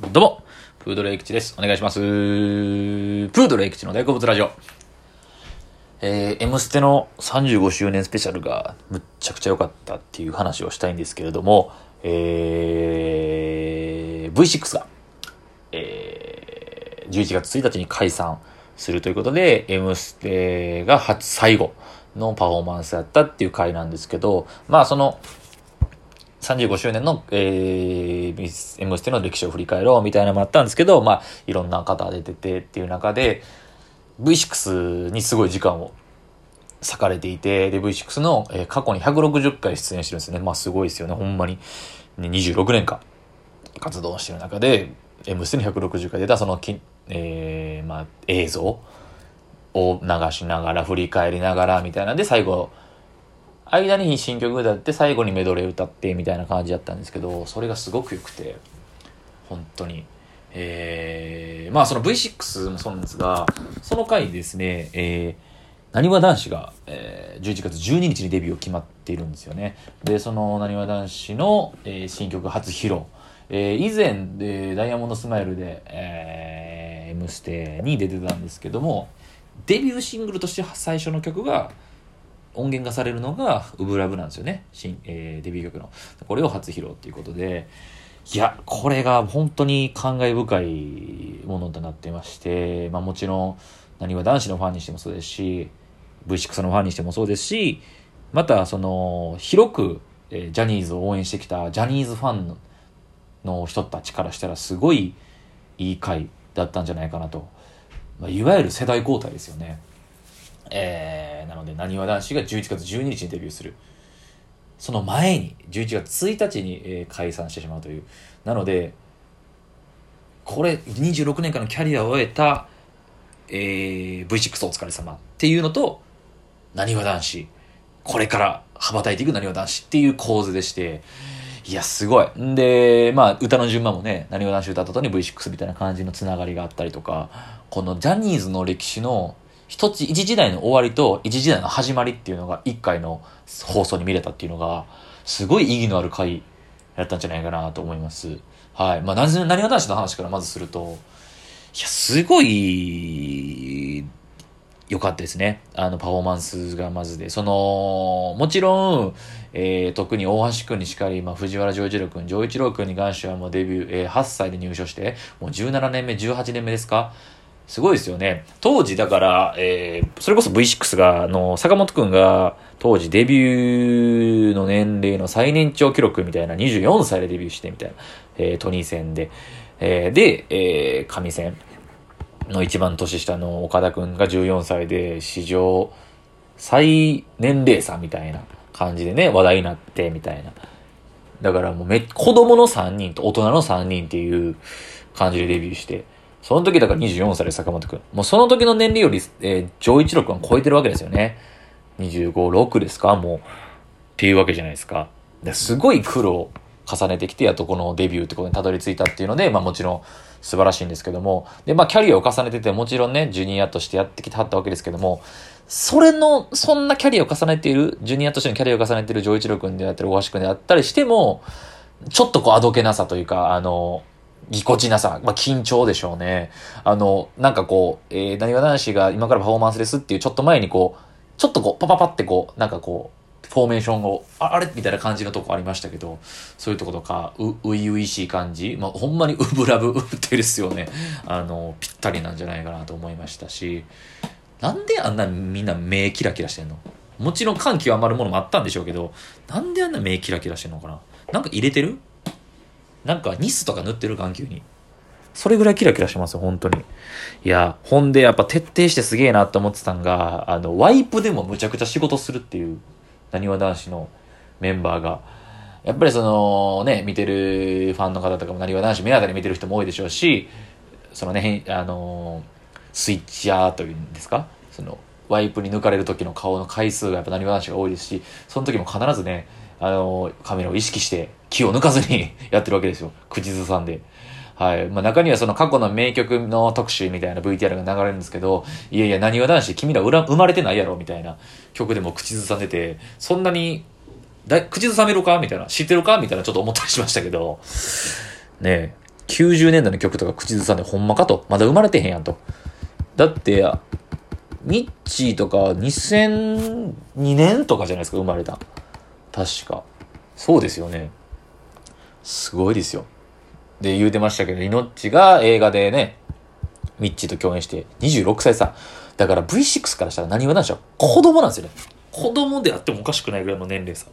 どうも、プードルエクチです。お願いします。プードルエクチの大好物ラジオ。えー、M ステの35周年スペシャルがむっちゃくちゃ良かったっていう話をしたいんですけれども、えー、V6 が、えー、11月1日に解散するということで、M ステが初、最後のパフォーマンスやったっていう回なんですけど、まあその、35周年の、えー、M ステの歴史を振り返ろうみたいなのもあったんですけど、まあ、いろんな方出ててっていう中で、V6 にすごい時間を割かれていて、で、V6 の、えー、過去に160回出演してるんですね。まあ、すごいですよね。ほんまに。ね、26年間活動してる中で、M ステに160回出たそのき、えー、まあ、映像を流しながら、振り返りながらみたいなんで、最後、間に新曲歌って最後にメドレー歌ってみたいな感じだったんですけどそれがすごく良くて本当に。えー、まあその V6 もそうなんですがその回ですねえーなにわ男子が、えー、11月12日にデビューを決まっているんですよね。でそのなにわ男子の、えー、新曲初披露。えー、以前、でダイヤモンドスマイルで、えー、M ステに出てたんですけども、デビューシングルとして最初の曲が、音源化されるのが「ウブラブ」なんですよね。新、えー、デビュー曲の。これを初披露っていうことで。いやこれが本当に感慨深いものとなってまして、まあ、もちろん何は男子のファンにしてもそうですし V6 のファンにしてもそうですしまたその広く、え、ジャニーズを応援してきたジャニーズファンの人たちからしたらすごいいい回だったんじゃないかなと、まあ、いわゆる世代交代ですよね。えー、なので、なにわ男子が11月12日にデビューする。その前に、11月1日に、えー、解散してしまうという。なので、これ、26年間のキャリアを終えた、えー、V6 お疲れ様っていうのと、なにわ男子、これから羽ばたいていくなにわ男子っていう構図でして、いや、すごい。んで、まあ、歌の順番もね、なにわ男子歌った後に V6 みたいな感じのつながりがあったりとか、このジャニーズの歴史の一つ、一時代の終わりと一時代の始まりっていうのが一回の放送に見れたっていうのが、すごい意義のある回やったんじゃないかなと思います。はい。まあ、なぜ、何が男子の話からまずすると、いや、すごい、良かったですね。あの、パフォーマンスがまずで。その、もちろん、えー、特に大橋くんにしかり、まあ、藤原丈一郎くん、丈一郎くんに関してはもうデビュー、えー、8歳で入所して、もう17年目、18年目ですかすごいですよね。当時だから、えー、それこそ V6 が、あの、坂本くんが当時デビューの年齢の最年長記録みたいな24歳でデビューしてみたいな、えー、トニー戦で。えー、で、えー、神戦の一番年下の岡田くんが14歳で史上最年齢差みたいな感じでね、話題になってみたいな。だからもうめ、子供の3人と大人の3人っていう感じでデビューして、その時だから24歳で坂本くん。もうその時の年齢より、えー、上一郎くんは超えてるわけですよね。25、6ですか？もう。っていうわけじゃないですか。すごい苦労重ねてきて、やっとこのデビューってことにたどり着いたっていうので、まあもちろん素晴らしいんですけども。で、まあキャリアを重ねてて、もちろんね、ジュニアとしてやってきてはったわけですけども、それの、そんなキャリアを重ねている、ジュニアとしてのキャリアを重ねている上一郎くんであったり、大橋くんであったりしても、ちょっとこう、あどけなさというか、あの、ぎこちなさ、まあ、緊張でしょうね。あの、なんかこう、えー、何が男子が今からパフォーマンスですっていうちょっと前にこう、ちょっとこう、パパパってこう、なんかこう、フォーメーションを、ああれ？みたいな感じのとこありましたけど、そういうとことか、う、ういういしい感じ、まあ、ほんまに うぶらぶってですよね。あの、ぴったりなんじゃないかなと思いましたし、なんであんなみんな目キラキラしてんの？もちろん感極まるものもあったんでしょうけど、なんであんな目キラキラしてんのかな？なんか入れてる？なんかニスとか塗ってる眼球に。それぐらいキラキラしますよ、本当に。いや、ほんでやっぱ徹底してすげえなって思ってたんが、あの、ワイプでもむちゃくちゃ仕事するっていう、なにわ男子のメンバーが。やっぱりそのね、見てるファンの方とかもなにわ男子目当たり見てる人も多いでしょうし、そのね、あの、スイッチャーというんですか？その、ワイプに抜かれる時の顔の回数がやっぱなにわ男子が多いですし、その時も必ずね、あの、カメラを意識して気を抜かずに やってるわけですよ。口ずさんで。はい。まあ、中にはその過去の名曲の特集みたいな VTR が流れるんですけど、いやいや、何は男子、君ら生まれてないやろみたいな曲でも口ずさんでて、そんなに、だ口ずさめるか？みたいな、知ってるか？みたいなちょっと思ったりしましたけど、ねえ90年代の曲とか口ずさんでほんまかと。まだ生まれてへんやんと。だって、ミッチーとか2002年とかじゃないですか、生まれた。確か。そうですよね。すごいですよ。で、言うてましたけど、イノッチが映画でね、ミッチーと共演して26歳さ。だから V6 からしたら何はなんでしょう子供なんですよね。子供であってもおかしくないぐらいの年齢差。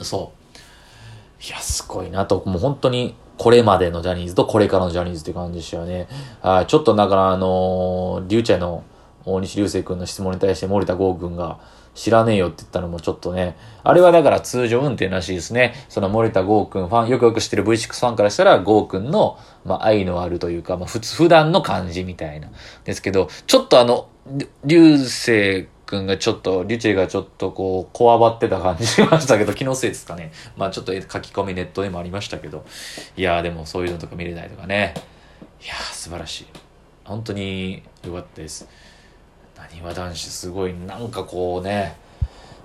そう。いや、すごいなと。もう本当に、これまでのジャニーズとこれからのジャニーズって感じでしたよね。はい。ちょっとだから、あのー、リュウチャイの大西流星君の質問に対して森田剛君が、知らねえよって言ったのもちょっとね、あれはだから通常運転らしいですね。その森田剛君ファン、よくよく知ってる V6 ファンからしたら、剛君の、まあ、愛のあるというか、まあ、普通、普段の感じみたいな。ですけど、ちょっとあの、流星君がちょっと、リュチェがちょっとこう、こわばってた感じしましたけど、気のせいですかね。まあちょっと書き込みネットでもありましたけど、いやーでもそういうのとか見れないとかね。いやー素晴らしい。本当に良かったです。なにわ男子すごい、なんかこうね、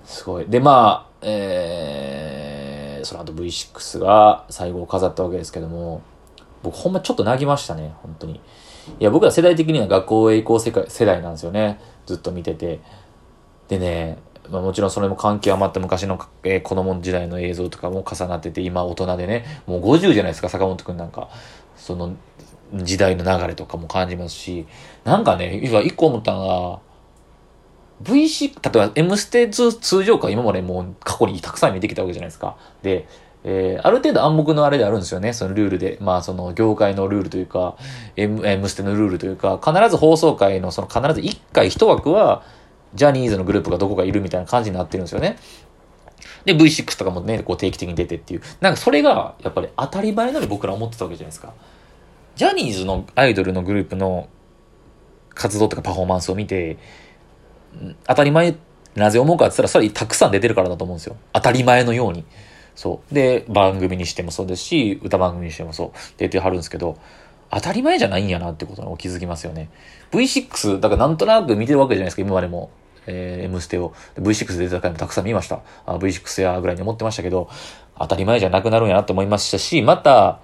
すごい。で、まあ、えー、その後 V6 が最後を飾ったわけですけども、僕ほんまちょっと泣きましたね、本当に。いや、僕ら世代的には学校へ行こう世界世代なんですよね。ずっと見てて。でね、まあ、もちろんそれも関係余った昔の、えー、子供時代の映像とかも重なってて、今大人でね、もう50じゃないですか、坂本くんなんか。その時代の流れとかも感じますし、なんかね、今一個思ったのが、V6、例えば M ステ通常か今までもう過去にたくさん見てきたわけじゃないですか。で、えー、ある程度暗黙のあれであるんですよね。そのルールで。まあ、その業界のルールというか、M、M ステのルールというか、必ず放送回のその必ず1回1枠は、ジャニーズのグループがどこかいるみたいな感じになってるんですよね。で、V6 とかもね、こう定期的に出てっていう。なんかそれが、やっぱり当たり前のように僕ら思ってたわけじゃないですか。ジャニーズのアイドルのグループの活動とかパフォーマンスを見て、当たり前、なぜ思うかって言ったら、それたくさん出てるからだと思うんですよ。当たり前のように。そう。で、番組にしてもそうですし、歌番組にしてもそう、出てはるんですけど、当たり前じゃないんやなってことに気づきますよね。V6、だからなんとなく見てるわけじゃないですか、今までも。えー、M ステを。V6 で出た回もたくさん見ました。V6 やぐらいに思ってましたけど、当たり前じゃなくなるんやなと思いましたし、また、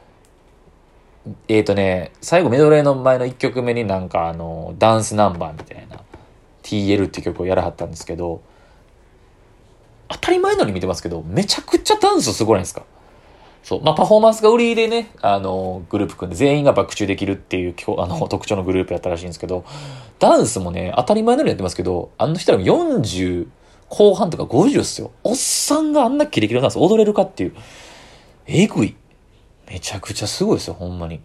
えっ、ー、とね、最後メドレーの前の1曲目になんかあの、ダンスナンバーみたいな、TL っていう曲をやらはったんですけど、当たり前のように見てますけど、めちゃくちゃダンスすごいんですか？そう。まあ、パフォーマンスが売りでね、あの、グループ組んで全員がバック中できるっていう、あの、特徴のグループやったらしいんですけど、ダンスもね、当たり前のようにやってますけど、あの人らも40後半とか50っすよ。おっさんがあんなキレキレダンス踊れるかっていう。えぐい。めちゃくちゃすごいですよ、ほんまに。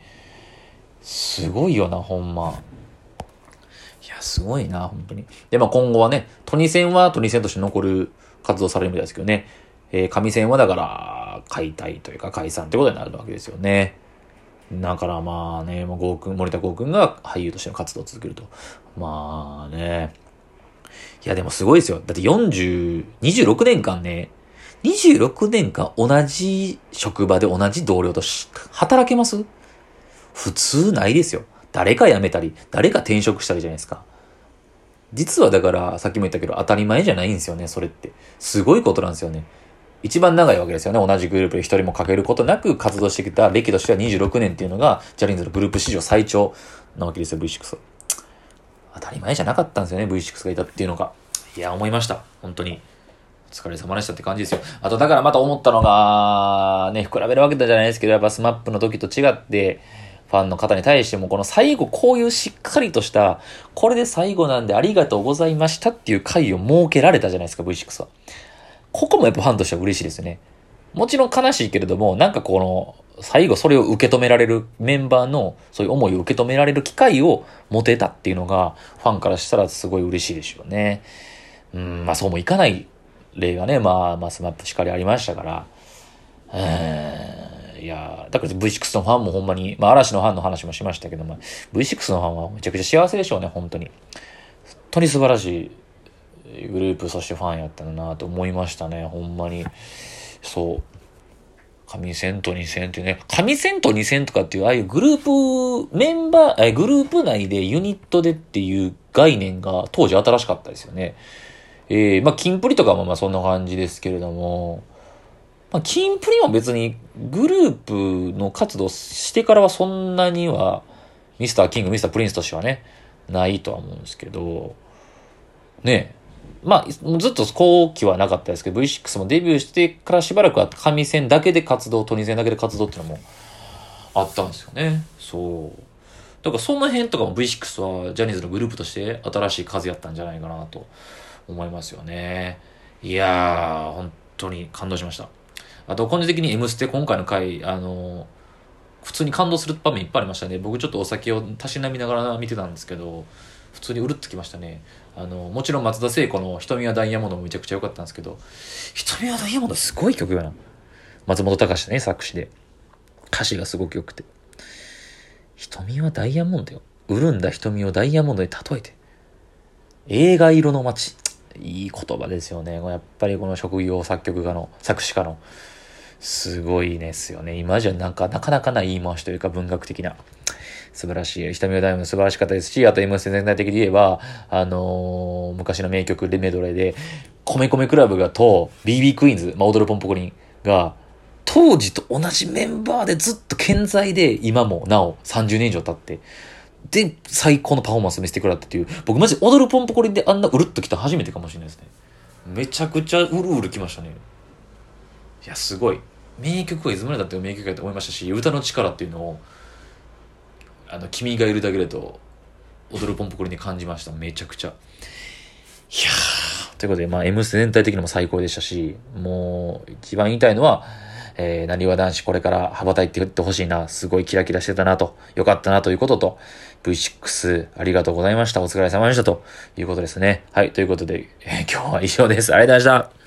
すごいよな、ほんま。すごいな、本当に。で、まあ今後はね、トニセンはトニセンとして残る活動されるみたいですけどね。えー、上線はだから、解体というか解散ってことになるわけですよね。だからまあね、もうゴー君、森田剛君が俳優としての活動を続けると。まあね。いやでもすごいですよ。だって40、26年間ね、26年間同じ職場で同じ同僚と働けます？普通ないですよ。誰か辞めたり、誰か転職したりじゃないですか。実はだから、さっきも言ったけど当たり前じゃないんですよね、それって。すごいことなんですよね。一番長いわけですよね。同じグループで一人もかけることなく活動してきた歴としては26年っていうのが、ジャニーズのグループ史上最長なわけですよ、V6。当たり前じゃなかったんですよね、V6 がいたっていうのが。いや、思いました。本当に。お疲れ様でしたって感じですよ。あと、だからまた思ったのが、ね、比べるわけじゃないですけど、やっぱ SMAP の時と違って、ファンの方に対しても、この最後こういうしっかりとした、これで最後なんでありがとうございましたっていう回を設けられたじゃないですか、V6 は。ここもやっぱファンとしては嬉しいですよね。もちろん悲しいけれども、なんかこの、最後それを受け止められるメンバーのそういう思いを受け止められる機会を持てたっていうのがファンからしたらすごい嬉しいでしょうね。うん、まあそうもいかない例がね、まあ、まあ SMAP しかりありましたから。いやだから V6 のファンもほんまに、まあ嵐のファンの話もしましたけども、V6 のファンはめちゃくちゃ幸せでしょうね、本当に。本当に素晴らしいグループ、そしてファンやったなと思いましたね、ほんまに。そう。神戦と2戦っていうね、神戦と2戦とかっていう、ああいうグループ、メンバー、え、グループ内でユニットでっていう概念が当時新しかったですよね。えー、まあ、キンプリとかもまあそんな感じですけれども、まあ、キンプリも別にグループの活動してからはそんなには、ミスターキング、ミスタープリンスとしてはね、ないとは思うんですけど、ねまあ、ずっと後期はなかったですけど、V6 もデビューしてからしばらくは神戦だけで活動、トニー戦だけで活動っていうのもあったんですよね。そう。だからその辺とかも V6 はジャニーズのグループとして新しい数やったんじゃないかなと思いますよね。いやー、本当に感動しました。あと、個人的に M ステ今回の回、あの、普通に感動する場面いっぱいありましたね。僕ちょっとお酒をたしなみながら見てたんですけど、普通にうるっときましたね。あの、もちろん松田聖子の瞳はダイヤモンドもめちゃくちゃ良かったんですけど、瞳はダイヤモンドすごい曲よな。松本隆ね、作詞で。歌詞がすごく良くて。瞳はダイヤモンドよ。潤んだ瞳をダイヤモンドに例えて。映画色の街。いい言葉ですよね。やっぱりこの職業作曲家の、作詞家のすごいですよね。今じゃなんか、なかなかない言い回しというか文学的な。素晴らしい。瞳のダイヤモンド素晴らしかったですし、あと M ス全体的に言えば、あのー、昔の名曲レメドレーで、米米クラブがと BB クイーンズ、まあ、踊るポンポコリンが、当時と同じメンバーでずっと健在で、今もなお30年以上経って、で、最高のパフォーマンス見せてくれたっていう、僕マジ踊るポンポコリンであんなうるっと来た初めてかもしれないですね。めちゃくちゃうるうる来ましたね。いや、すごい。名曲はいつまでだって名曲やと思いましたし、歌の力っていうのを、あの、君がいるだけでと、踊るポンポコリに感じました。めちゃくちゃ。いやー、ということで、まあ、M ス全体的にも最高でしたし、もう、一番言いたいのは、えー、なにわ男子これから羽ばたいていってほしいな。すごいキラキラしてたなと、よかったなということと、V6 ありがとうございました。お疲れ様でしたということですね。はい、ということで、えー、今日は以上です。ありがとうございました。